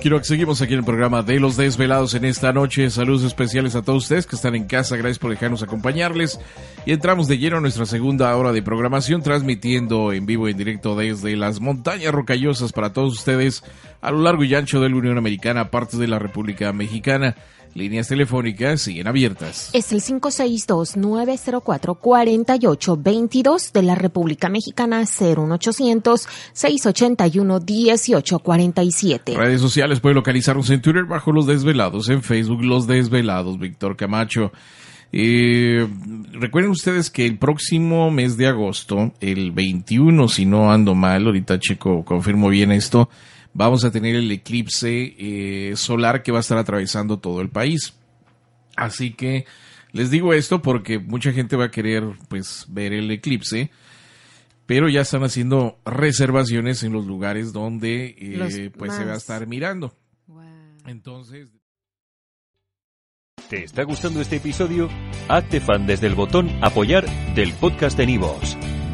Quiero que seguimos aquí en el programa de Los Desvelados en esta noche. Saludos especiales a todos ustedes que están en casa. Gracias por dejarnos acompañarles. Y entramos de lleno a nuestra segunda hora de programación, transmitiendo en vivo y en directo desde las montañas rocallosas para todos ustedes a lo largo y ancho de la Unión Americana, partes de la República Mexicana. Líneas telefónicas siguen abiertas. Es el 562-904-4822 de la República Mexicana, 01800-681-1847. Redes sociales puede localizarnos en Twitter bajo Los Desvelados, en Facebook Los Desvelados, Víctor Camacho. Eh, recuerden ustedes que el próximo mes de agosto, el 21, si no ando mal, ahorita Chico confirmo bien esto, vamos a tener el eclipse eh, solar que va a estar atravesando todo el país. Así que les digo esto porque mucha gente va a querer pues ver el eclipse, pero ya están haciendo reservaciones en los lugares donde eh, pues se va a estar mirando. Entonces ¿Te está gustando este episodio? Hazte fan desde el botón apoyar del podcast de Nivos.